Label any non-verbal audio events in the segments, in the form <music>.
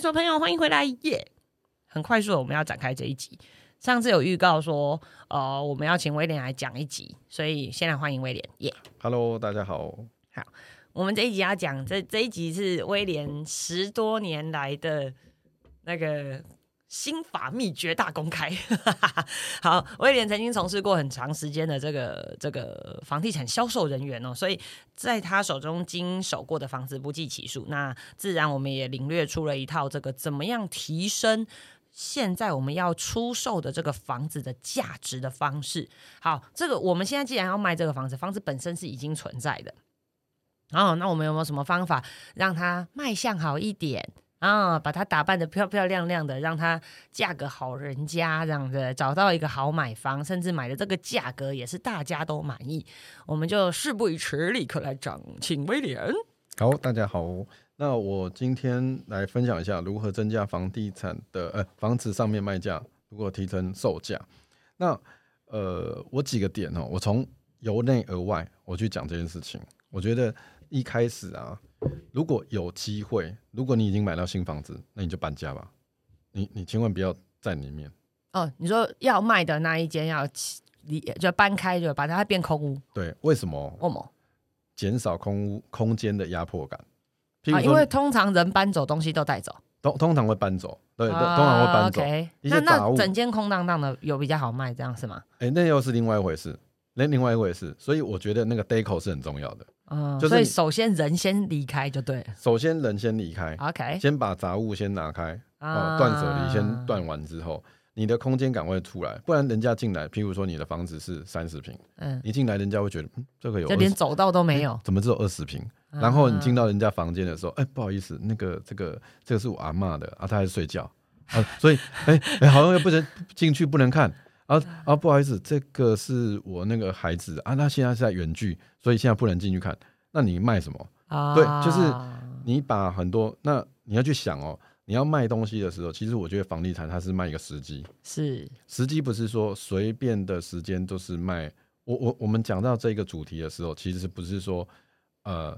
所朋友，欢迎回来耶！很快速，我们要展开这一集。上次有预告说，呃，我们要请威廉来讲一集，所以先来欢迎威廉耶。Hello，大家好好。我们这一集要讲这这一集是威廉十多年来的那个心法秘诀大公开。<laughs> 好，威廉曾经从事过很长时间的这个这个房地产销售人员哦，所以在他手中经手过的房子不计其数。那自然我们也领略出了一套这个怎么样提升。现在我们要出售的这个房子的价值的方式，好，这个我们现在既然要卖这个房子，房子本身是已经存在的，哦，那我们有没有什么方法让它卖相好一点啊？把它打扮的漂漂亮亮的，让它嫁个好人家，这样子找到一个好买房，甚至买的这个价格也是大家都满意。我们就事不宜迟，立刻来讲，请威廉。好，大家好。那我今天来分享一下如何增加房地产的呃房子上面卖价，如果提升售价。那呃，我几个点哦，我从由内而外我去讲这件事情。我觉得一开始啊，如果有机会，如果你已经买到新房子，那你就搬家吧。你你千万不要在里面。哦，你说要卖的那一间要离就搬开，就把它变空屋，对，为什么？为什么？减少空屋空间的压迫感。啊，因为通常人搬走东西都带走，通通常会搬走，对，通啊通常会搬走。那那整间空荡荡的有比较好卖，这样是吗？哎、那又是另外一回事，那另外一回事。所以我觉得那个 deco 是很重要的。嗯，就是所以首先人先离开就对了。首先人先离开，OK，先把杂物先拿开，啊哦，断舍离先断完之后，你的空间感会出来。不然人家进来，譬如说你的房子是三十平，嗯，一进来人家会觉得，嗯，这个有就连走道都没有。怎么只有二十平？然后你进到人家房间的时候，哎、不好意思，那个这个这个是我阿嬷的啊，她还在睡觉啊，所以哎哎、好像又不能进去，不能看啊啊，不好意思，这个是我那个孩子啊，他现在是在远距，所以现在不能进去看。那你卖什么？啊对就是你把很多，那你要去想哦，你要卖东西的时候，其实我觉得房地产它是卖一个时机，是时机不是说随便的时间都是卖。我我我们讲到这个主题的时候，其实不是说呃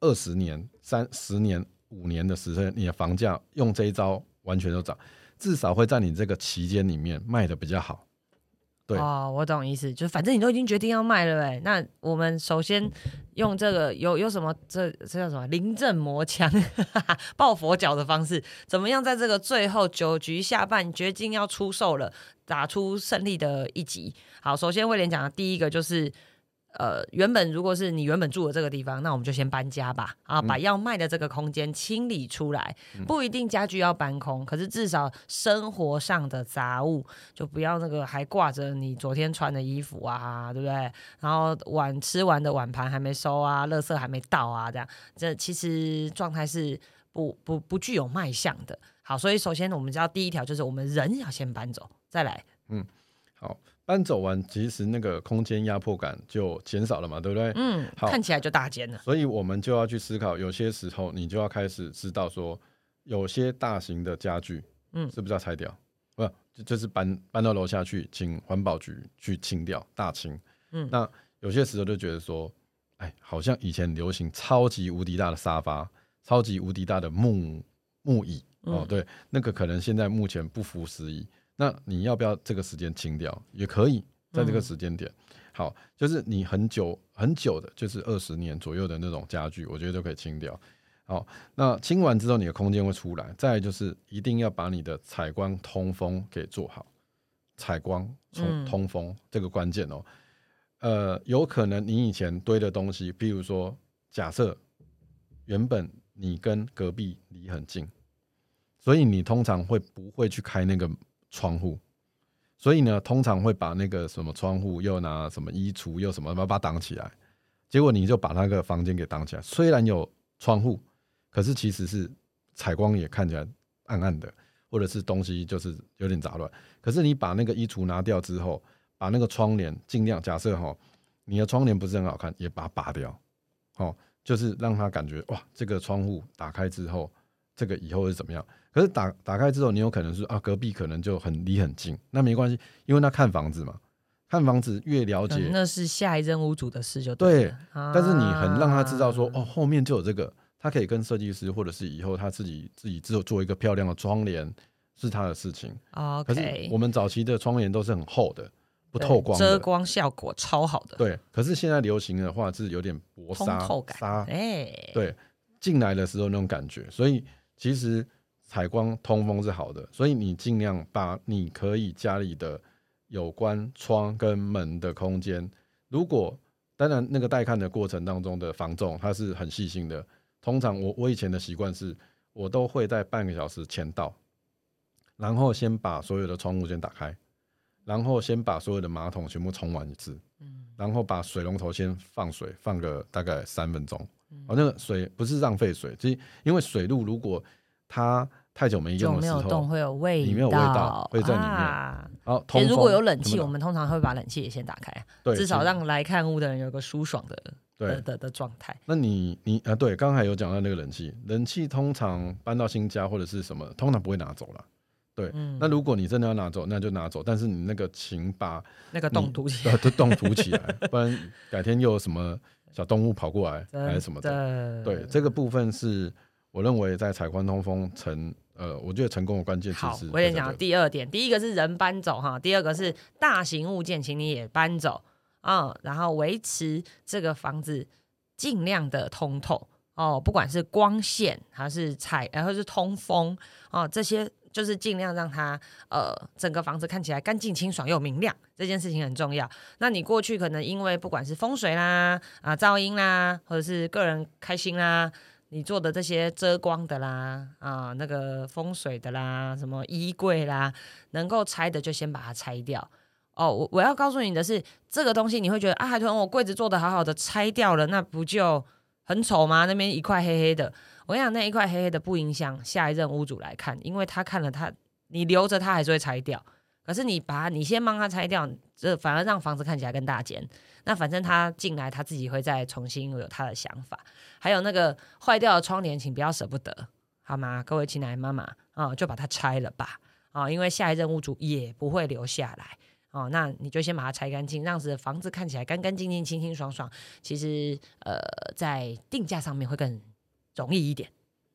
二十年、三十年、五年的时间，你的房价用这一招完全都涨，至少会在你这个期间里面卖的比较好。哦，我懂意思，就反正你都已经决定要卖了呗，那我们首先用这个有有什么这这叫什么临阵磨枪、<laughs> 抱佛脚的方式，怎么样在这个最后九局下半决定要出售了，打出胜利的一集？好，首先威廉讲的第一个就是。呃，原本如果是你原本住的这个地方，那我们就先搬家吧，啊，把要卖的这个空间清理出来，不一定家具要搬空，可是至少生活上的杂物就不要那个还挂着你昨天穿的衣服啊，对不对？然后碗吃完的碗盘还没收啊，垃圾还没倒啊，这样这其实状态是不不不具有卖相的。好，所以首先我们知道第一条就是我们人要先搬走，再来好，搬走完，其实那个空间压迫感就减少了嘛，对不对？嗯，好看起来就大间了。所以我们就要去思考，有些时候你就要开始知道说，有些大型的家具，嗯是不是要拆掉？不，就就是搬搬到楼下去，请环保局去清掉，大清。嗯那有些时候就觉得说，哎，好像以前流行超级无敌大的沙发，超级无敌大的木木椅，哦嗯，对，那个可能现在目前不符时宜。那你要不要这个时间清掉？也可以，在这个嗯时间点。好，就是你很久很久的，就是二十年左右的那种家具，我觉得都可以清掉。好，那清完之后，你的空间会出来。再来就是一定要把你的采光通风给做好，采光通嗯通风、这个关键哦。呃，有可能你以前堆的东西，譬如说，假设原本你跟隔壁离很近，所以你通常会不会去开那个窗户？所以呢，通常会把那个什么窗户又拿什么衣橱又什么把它挡起来，结果你就把那个房间给挡起来。虽然有窗户，可是其实是采光也看起来暗暗的，或者是东西就是有点杂乱。可是你把那个衣橱拿掉之后，把那个窗帘尽量假设哈，你的窗帘不是很好看，也把它拔掉，哦，就是让他感觉哇，这个窗户打开之后，这个以后是怎么样？可是打打开之后，你有可能是啊，隔壁可能就很离很近，那没关系，因为他看房子嘛，看房子越了解，嗯那是下一任屋主的事就对了，但是你很让他知道说，啊哦，后面就有这个，他可以跟设计师，或者是以后他自己自己只有做一个漂亮的窗帘是他的事情。可是我们早期的窗帘都是很厚的，不透光，遮光效果超好的，对。可是现在流行的话是有点薄通纱透感，纱，哎，对，进来的时候那种感觉，所以其实采光通风是好的，所以你尽量把你可以家里的有关窗跟门的空间，如果当然那个带看的过程当中的防重，它是很细心的。通常我我以前的习惯是，我都会在半个小时前到，然后先把所有的窗户先打开，然后先把所有的马桶全部冲完一次，嗯然后把水龙头先放水，放个大概三分钟。嗯哦，那个水不是浪费水，其实因为水路如果它太久没用的时没有动候，会有味里面有味道会在里面啊然后其实如果有冷气，我们通常会把冷气也先打开，对至少让来看屋的人有个舒爽的的对。的的状态。那你你啊，对，刚才有讲到那个冷气，冷气通常搬到新家或者是什么，通常不会拿走了。对，嗯。那如果你真的要拿走，那就拿走，但是你那个请把那个洞你凸起来，<laughs> 洞涂起来，不然改天又有什么小动物跑过来还是什么的。对，这个部分是我认为在采光通风成呃，我觉得成功的关键其好实，我跟你讲在这个第二点，第一个是人搬走哈，第二个是大型物件，请你也搬走啊、然后维持这个房子尽量的通透哦，不管是光线还是采，然后是通风哦，这些就是尽量让它呃整个房子看起来干净清爽又明亮，这件事情很重要。那你过去可能因为不管是风水啦啊、噪音啦，或者是个人开心啦。你做的这些遮光的啦，啊，那个风水的啦，什么衣柜啦，能够拆的就先把它拆掉。哦，我我要告诉你的是，这个东西你会觉得啊，海豚，我柜子做的好好的，拆掉了，那不就很丑吗？那边一块黑黑的，我跟你讲，那一块黑黑的不影响下一任屋主来看，因为他看了他，你留着他还是会拆掉。可是你把，你先帮他拆掉，这反而让房子看起来更大间。那反正他进来，他自己会再重新有他的想法。还有那个坏掉的窗帘，请不要舍不得，好吗？各位亲爱的妈妈啊、就把它拆了吧啊、因为下一任屋主也不会留下来哦。那你就先把它拆干净，让这房子看起来干干净净、清清爽爽。其实呃，在定价上面会更容易一点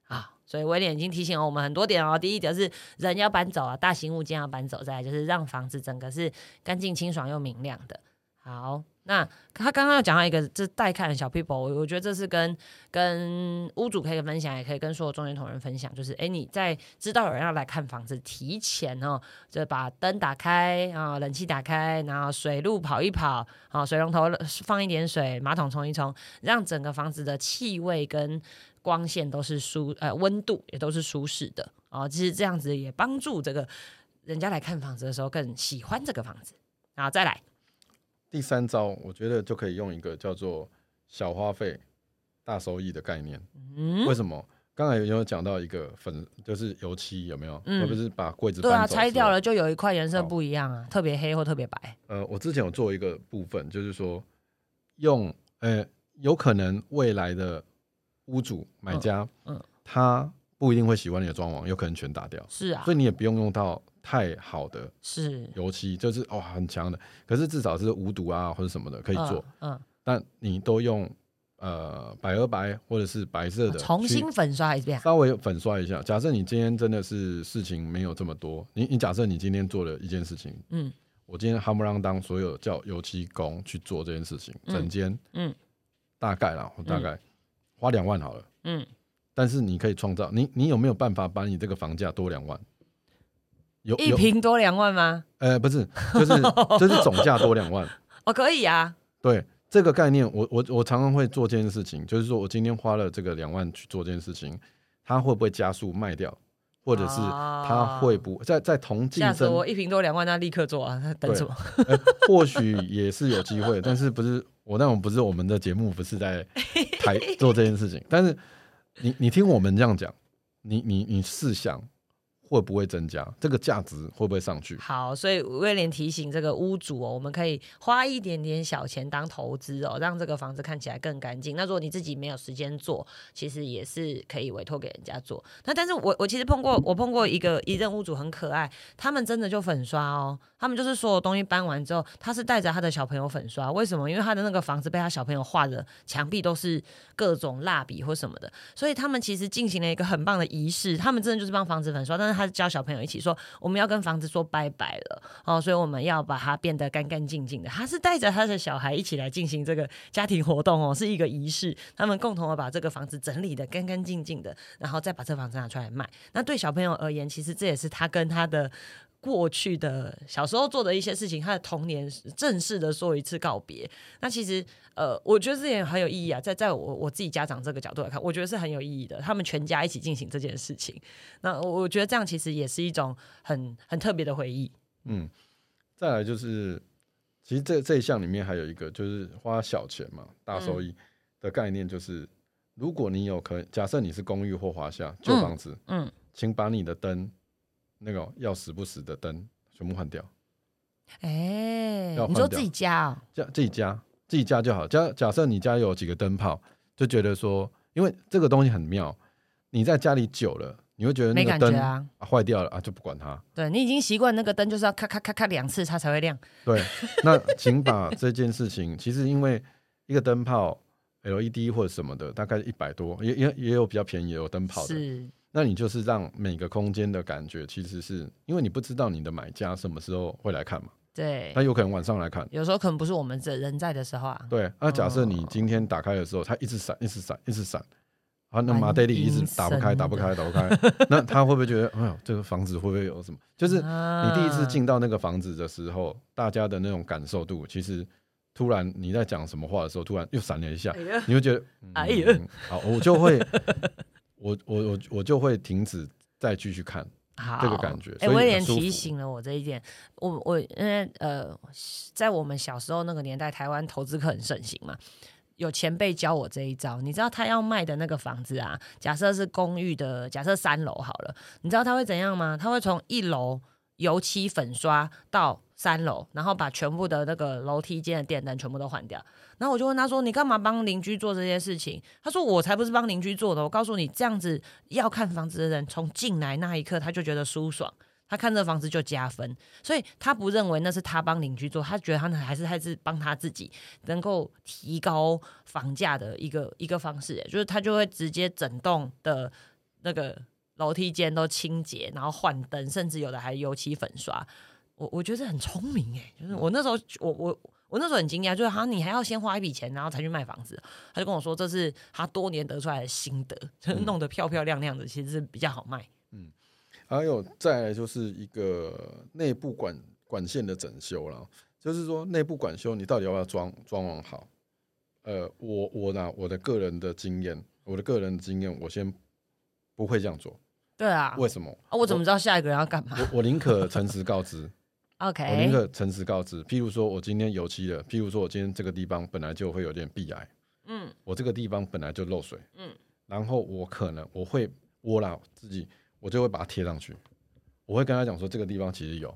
啊。所以威廉已经提醒了我们很多点哦。第一点是人要搬走啊，大型物件要搬走，再来就是让房子整个是干净清爽又明亮的。好，那他刚刚有讲到一个，这带看的小 people，我我觉得这是跟跟屋主可以分享，也可以跟所有中间同仁分享，就是哎你在知道有人要来看房子，提前哦，就把灯打开啊、冷气打开，然后水路跑一跑，啊、水龙头放一点水，马桶冲一冲，让整个房子的气味跟光线都是舒呃温度也都是舒适的哦，其实这样子也帮助这个人家来看房子的时候更喜欢这个房子。好，再来。第三招，我觉得就可以用一个叫做小花费大收益的概念。嗯为，什么？刚才有有讲到一个粉，就是油漆有没有？嗯特别是把柜子对啊，拆掉了就有一块颜色不一样啊，特别黑或特别白。呃，我之前有做一个部分，就是说用呃，有可能未来的屋主买家，嗯嗯。他不一定会喜欢你的装潢，有可能全打掉，是啊。所，以你也不用用到太好的是。油漆，就是哦很强的，可是至少是无毒啊或者什么的可以做，嗯，嗯。但你都用呃百合白或者是白色的去重新粉刷一遍。稍微粉刷一下。假设你今天真的是事情没有这么多，你你假设你今天做了一件事情，嗯。我今天夯不啷当所有叫油漆工去做这件事情，嗯整间嗯。大概啦，我大概花两万好了。嗯，但是你可以创造，你你有没有办法把你这个房价多两万？有一平多两万吗？呃不是，就是 <laughs> 就是总价多两万。哦，可以啊。对这个概念，我我我常常会做这件事情，就是说我今天花了这个两万去做这件事情，它会不会加速卖掉，或者是它会不在在同竞争，我！一平多两万，那立刻做啊！等对什么？呃或许也是有机会，但是不是我那种不是我们的节目不是在台做这件事情，但是你你听我们这样讲，你你你试想，会不会增加，这个价值会不会上去？好，所以威廉提醒这个屋主哦，我们可以花一点点小钱当投资哦，让这个房子看起来更干净。那如果你自己没有时间做，其实也是可以委托给人家做。那但是我我其实碰过，我碰过一个一任屋主很可爱，他们真的就粉刷哦，他们就是所有东西搬完之后，他是带着他的小朋友粉刷。为什么？因为他的那个房子被他小朋友画的墙壁都是各种蜡笔或什么的，所以他们其实进行了一个很棒的仪式。他们真的就是帮房子粉刷，但是他教小朋友一起说我们要跟房子说拜拜了哦，所以我们要把它变得干干净净的。他是带着他的小孩一起来进行这个家庭活动哦，是一个仪式。他们共同的把这个房子整理的干干净净的，然后再把这房子拿出来卖。那对小朋友而言，其实这也是他跟他的。过去的小时候做的一些事情，他的童年正式的说一次告别。那其实，呃，我觉得这点很有意义啊。在在我我自己家长这个角度来看，我觉得是很有意义的。他们全家一起进行这件事情，那我我觉得这样其实也是一种很很特别的回忆。嗯，再来就是，其实这这一项里面还有一个，就是花小钱嘛，大收益的概念，就是如果你有可假设你是公寓或华夏旧房子，嗯，请把你的灯。那个要死不死的灯全部换掉，哎，你说自己加哦，加自己加自己加就好。假假设你家有几个灯泡，就觉得说，因为这个东西很妙，你在家里久了，你会觉得那个灯啊坏掉了啊，就不管它。对你已经习惯那个灯就是要咔咔咔咔两次它才会亮。对，那请把这件事情，其实因为一个灯泡 LED 或者什么的，大概一百多，也也也有比较便宜有灯泡的。是。那你就是让每个空间的感觉，其实是因为你不知道你的买家什么时候会来看嘛？对，他有可能晚上来看，有时候可能不是我们这人在的时候啊。对，那假设你今天打开的时候，它一直闪，一直闪，一直闪，啊，那马德里一直打不开，打不开，打不开，那他会不会觉得，哎呦，这个房子会不会有什么？就是你第一次进到那个房子的时候，大家的那种感受度，其实突然你在讲什么话的时候，突然又闪了一下，你会觉得，哎呀，好，我就会。<laughs> 我我我我就会停止再继续看这个感觉。哎，威廉提醒了我这一点。我我因为呃，在我们小时候那个年代，台湾投资客很盛行嘛，有前辈教我这一招。你知道他要卖的那个房子啊，假设是公寓的，假设三楼好了，你知道他会怎样吗？他会从一楼油漆粉刷到三楼，然后把全部的那个楼梯间的电灯全部都换掉。然后我就问他说：“你干嘛帮邻居做这些事情？”他说：“我才不是帮邻居做的。我告诉你，这样子要看房子的人从进来那一刻他就觉得舒爽，他看这房子就加分，所以他不认为那是他帮邻居做，他觉得他还是还是帮他自己能够提高房价的一个一个方式。就是他就会直接整栋的那个楼梯间都清洁，然后换灯，甚至有的还油漆粉刷。我我觉得很聪明哎，就是我那时候我我。”我那时候很惊讶，就是好，你还要先花一笔钱，然后才去卖房子。他就跟我说，这是他多年得出来的心得，就是弄得漂漂亮亮的，其实是比较好卖。嗯，还有再来就是一个内部管管线的整修了，就是说内部管修，你到底要不要装装潢好？呃，我我呢，我的个人的经验，我的个人经验，我先不会这样做。对啊，为什么？我怎么知道下一个人要干嘛？我我宁可诚实告知。<laughs> OK，我宁可诚实告知。譬如说，我今天油漆了，譬如说我今天这个地方本来就会有点壁癌，嗯，我这个地方本来就漏水，嗯，然后我可能我会我啦自己，我就会把它贴上去，我会跟他讲说这个地方其实有，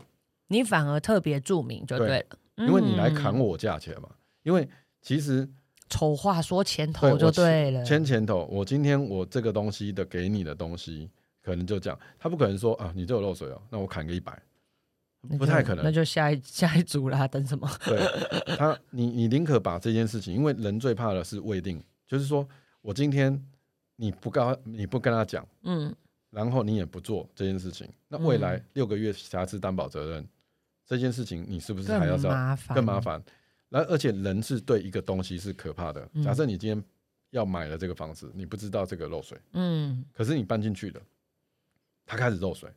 你反而特别注明就对了，因为你来砍我价钱嘛，因为其实丑话说前头就对了，牵前头，我今天我这个东西的给你的东西，可能就这样，他不可能说啊，你这有漏水哦，那我砍个一百。不太可能，那就下一下一组啦，等什么？对他，你你宁可把这件事情，因为人最怕的是未定，就是说我今天你不告你不跟他讲，嗯，然后你也不做这件事情，那未来六个月瑕疵担保责任这件事情，你是不是还要更麻烦？更麻烦。然而且人是对一个东西是可怕的。假设你今天要买了这个房子，你不知道这个漏水，嗯，可是你搬进去了，它开始漏水，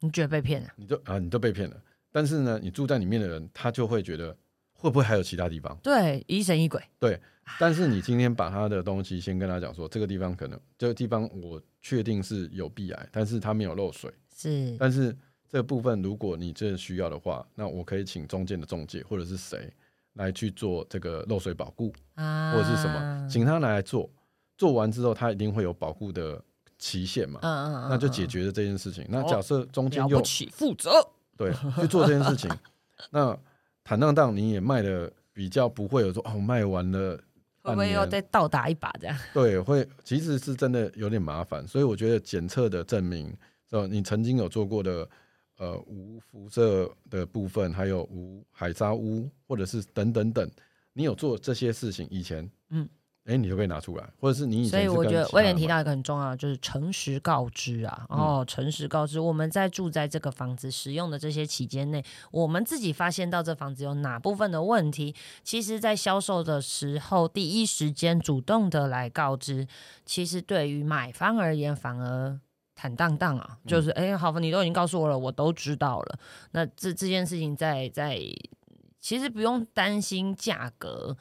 你觉得被骗了？你就啊，你都被骗了。但是呢，你住在里面的人，他就会觉得会不会还有其他地方？对，疑神疑鬼。对，但是你今天把他的东西先跟他讲说，这个地方可能这个地方我确定是有壁癌，但是他没有漏水。是，但是这个部分如果你真的需要的话，那我可以请中介的中介或者是谁来去做这个漏水保护啊，或者是什么，请他来做。做完之后，他一定会有保护的期限嘛，嗯嗯嗯，那就嗯解决了这件事情。那哦假设中间又起，负责。<laughs> 对去做这件事情，<laughs> 那坦荡荡你也卖的比较不会有说哦卖完了会不会又半年再倒打一把这样？<laughs> 对，会其实是真的有点麻烦，所以我觉得检测的证明，呃，你曾经有做过的，呃，无辐射的部分，还有无海沙污，或者是等等等，你有做这些事情以前，嗯，哎、你就可以拿出来，或者是你以前所以我觉得威廉提到一个很重要的，就是诚实告知啊。嗯哦，诚实告知我们在住在这个房子使用的这些期间内，我们自己发现到这房子有哪部分的问题，其实在销售的时候第一时间主动的来告知，其实对于买方而言反而。坦荡荡啊，嗯就是哎、好，你都已经告诉我了，我都知道了。那这这件事情在在，其实不用担心价格，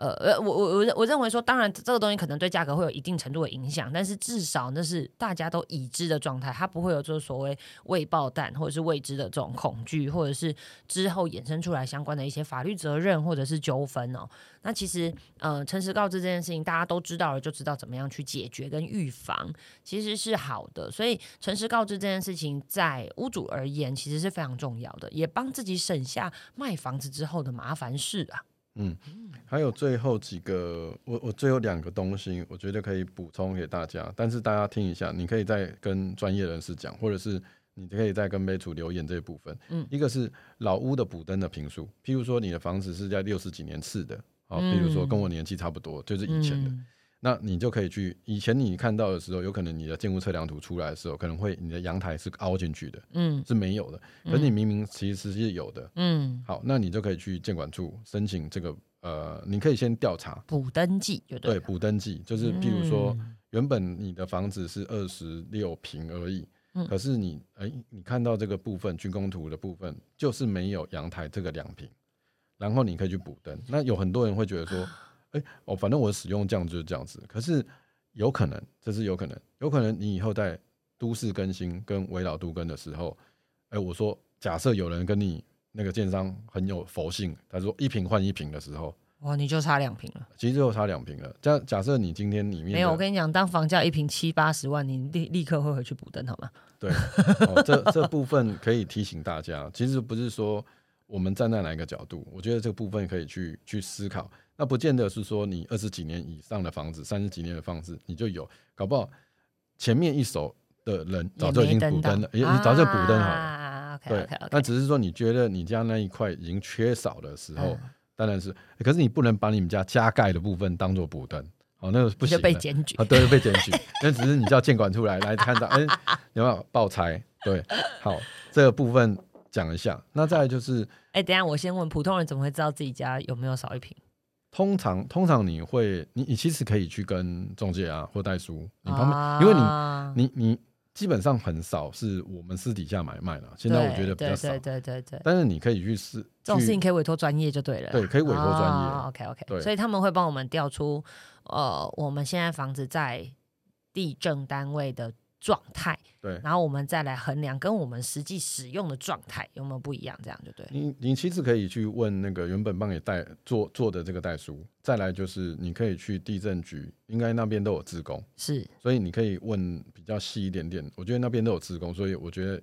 呃呃，我我我我认为说，当然这个东西可能对价格会有一定程度的影响，但是至少那是大家都已知的状态，它不会有就是所谓未爆弹或者是未知的这种恐惧，或者是之后衍生出来相关的一些法律责任或者是纠纷哦。那其实呃，诚实告知这件事情，大家都知道了，就知道怎么样去解决跟预防，其实是好的。所以诚实告知这件事情，在屋主而言，其实是非常重要的，也帮自己省下卖房子之后的麻烦事啊。还有最后几个，我我最后两个东西，我觉得可以补充给大家，但是大家听一下，你可以再跟专业人士讲，或者是你可以再跟杯主留言这一部分。嗯。一个是老屋的补灯的平数，譬如说你的房子是在六十几年次的，啊，嗯。譬如说跟我年纪差不多，就是以前的，嗯那你就可以去，以前你看到的时候，有可能你的建物测量图出来的时候，可能会你的阳台是凹进去的，嗯是没有的，可是你明明其实是有的。嗯，好，那你就可以去建管处申请这个，呃，你可以先调查，补登记就对，了补登记，就是譬如说，嗯原本你的房子是二十六平而已，嗯可是你哎、你看到这个部分竣工图的部分就是没有阳台这个两平，然后你可以去补灯。那有很多人会觉得说，哎、哦，反正我使用这样就是这样子，可是有可能，这是有可能，有可能你以后在都市更新跟围绕都更的时候，哎、我说假设有人跟你那个建商很有佛性，他说一瓶换一瓶的时候。哇，你就差两瓶了。其实就差两瓶了。假假设你今天里面没有，我跟你讲，当房价一瓶七八十万，你立立刻会回去补灯好吗？对，哦、这这部分可以提醒大家，其实不是说我们站在哪一个角度，我觉得这个部分可以去去思考。那不见得是说你二十几年以上的房子、三十几年的房子你就有，搞不好前面一手的人早就已经补灯了，也你早就补灯好了。对那只是说你觉得你家那一块已经缺少的时候，嗯当然是，可是你不能把你们家加盖的部分当做补灯，哦，那个不行的。被检举啊，。对，被检举，那只是你叫监管出来来看到，哎、有没有爆拆？对，好，这个部分讲一下。那再来就是，哎，等一下我先问，普通人怎么会知道自己家有没有少一平？通常通常你会，你你其实可以去跟中介啊或代书，你旁边，啊。因为你你你基本上很少是我们私底下买卖了，现在我觉得比较少。对，对对对对，但是你可以去试这种事情可以委托专业就对了。对可以委托专业。OK OK，对。所以他们会帮我们调出呃我们现在房子在地政单位的状态，对。然后我们再来衡量跟我们实际使用的状态有没有不一样，这样就对。你你其实可以去问那个原本帮你代做做的这个代书，再来就是你可以去地震局，应该那边都有自工，是，所以你可以问比较细一点点。我觉得那边都有自工，所以我觉得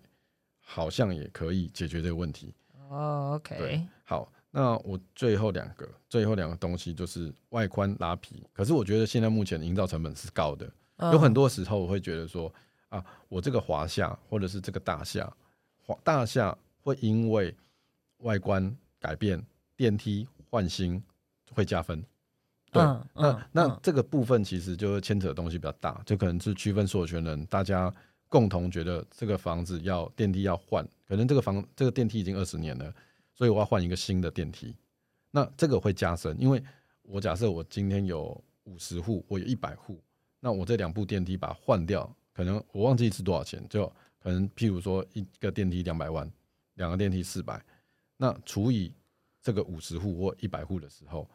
好像也可以解决这个问题。哦对，OK，好，那我最后两个最后两个东西就是外观拉皮，可是我觉得现在目前营造成本是高的，有很多多时候我会觉得说啊，我这个华夏或者是这个大夏，华大夏会因为外观改变，电梯换新会加分。对，嗯那那这个部分其实就会牵扯的东西比较大，就可能是区分所有权人，大家共同觉得这个房子要电梯要换，可能这个房这个电梯已经二十年了，所以我要换一个新的电梯。那这个会加深，因为我假设我今天有五十户，我有一百户，那我这两部电梯把它换掉，可能我忘记是多少钱，就可能譬如说一个电梯两百万，两个电梯四百，那除以这个五十户或一百户的时候，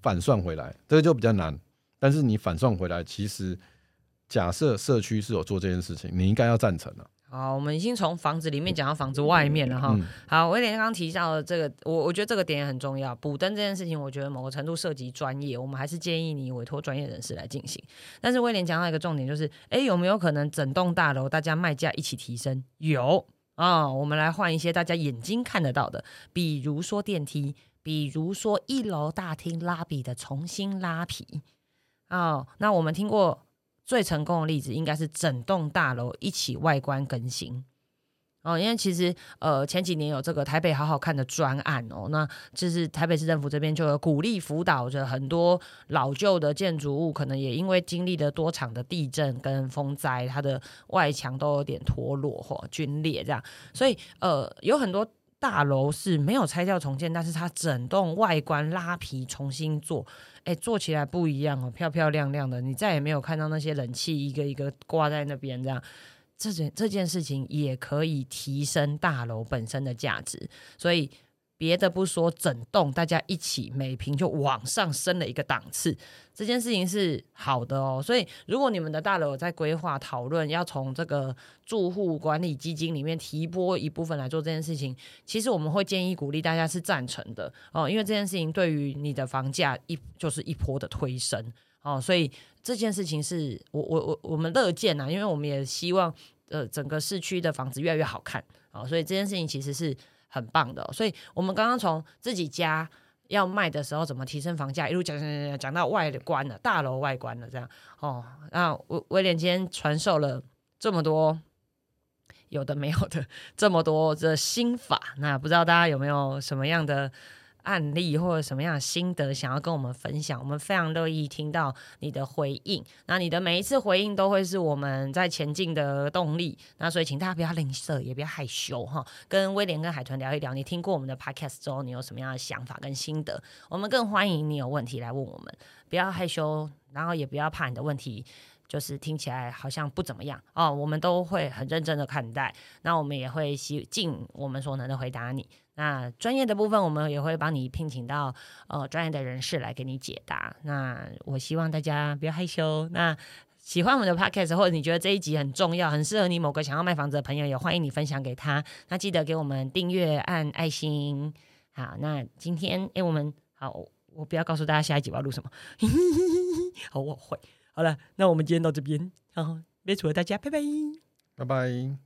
反算回来，这个就比较难。但是你反算回来，其实假设社区是有做这件事情，你应该要赞成啊。好，我们已经从房子里面讲到房子外面了哈。嗯好，威廉刚刚提到的这个，我我觉得这个点也很重要。补灯这件事情，我觉得某个程度涉及专业，我们还是建议你委托专业人士来进行。但是威廉讲到一个重点，就是，哎，有没有可能整栋大楼大家卖价一起提升？有啊、我们来换一些大家眼睛看得到的，比如说电梯，比如说一楼大厅拉比的重新拉皮。哦，那我们听过最成功的例子，应该是整栋大楼一起外观更新。哦，因为其实呃前几年有这个台北好好看的专案哦，那就是台北市政府这边就有鼓励辅导着很多老旧的建筑物，可能也因为经历了多场的地震跟风灾，它的外墙都有点脱落或皲裂这样，所以呃有很多大楼是没有拆掉重建，但是它整栋外观拉皮重新做，哎，做起来不一样哦，漂漂亮亮的，你再也没有看到那些冷气一个一个挂在那边这样。这件这件事情也可以提升大楼本身的价值，所以别的不说，整栋大家一起每平就往上升了一个档次，这件事情是好的哦。所以如果你们的大楼在规划讨论要从这个住户管理基金里面提拨一部分来做这件事情，其实我们会建议鼓励大家是赞成的哦，因为这件事情对于你的房价一就是一波的推升。哦，所以这件事情是我我我我们乐见啊，因为我们也希望呃整个市区的房子越来越好看啊、哦，所以这件事情其实是很棒的、所以我们刚刚从自己家要卖的时候怎么提升房价，一路讲讲讲讲讲到外观了，大楼外观了这样哦。那威威廉今天传授了这么多。有的没有的这么多的心法，那不知道大家有没有什么样的案例或者什么样的心得想要跟我们分享，我们非常乐意听到你的回应。那你的每一次回应都会是我们在前进的动力。那所以请大家不要吝啬，也不要害羞哈。跟威廉跟海豚聊一聊，你听过我们的 podcast 之后，你有什么样的想法跟心得？我们更欢迎你有问题来问我们，不要害羞，然后也不要怕你的问题。就是听起来好像不怎么样哦，我们都会很认真的看待，那我们也会尽我们所能的回答你。那专业的部分，我们也会帮你聘请到呃专业的人士来给你解答。那我希望大家不要害羞。那喜欢我们的 podcast，或者你觉得这一集很重要，很适合你某个想要卖房子的朋友，也欢迎你分享给他。那记得给我们订阅、按爱心。好，那今天诶，我们好，我不要告诉大家下一集我要录什么。<laughs> 好，我会。好了，那我们今天到这边，好，别除了大家，拜拜。拜拜。